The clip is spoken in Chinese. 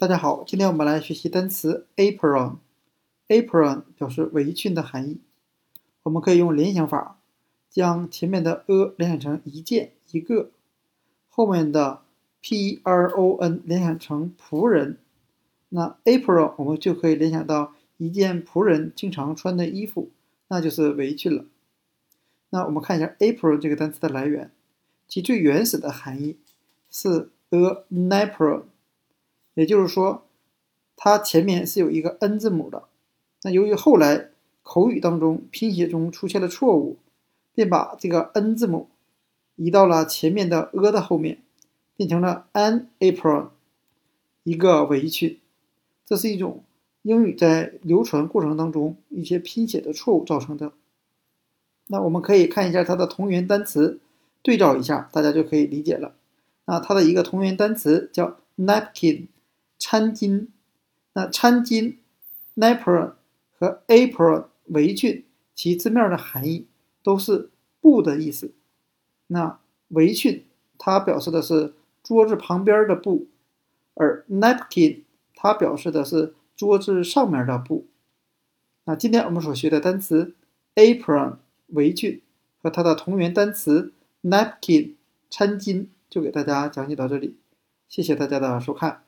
大家好，今天我们来学习单词 apron。apron 表示围裙的含义。我们可以用联想法，将前面的 a 联想成一件、一个，后面的 p-r-o-n 联想成仆人。那 apron 我们就可以联想到一件仆人经常穿的衣服，那就是围裙了。那我们看一下 apron 这个单词的来源，其最原始的含义是 a napron。也就是说，它前面是有一个 n 字母的。那由于后来口语当中拼写中出现了错误，便把这个 n 字母移到了前面的 a 的后面，变成了 an apron，一个围裙。这是一种英语在流传过程当中一些拼写的错误造成的。那我们可以看一下它的同源单词，对照一下，大家就可以理解了。那它的一个同源单词叫 napkin。餐巾，那餐巾 napron 和 apron 围裙，其字面的含义都是布的意思。那围裙它表示的是桌子旁边的布，而 napkin 它表示的是桌子上面的布。那今天我们所学的单词 apron 围裙和它的同源单词 napkin 餐巾，就给大家讲解到这里。谢谢大家的收看。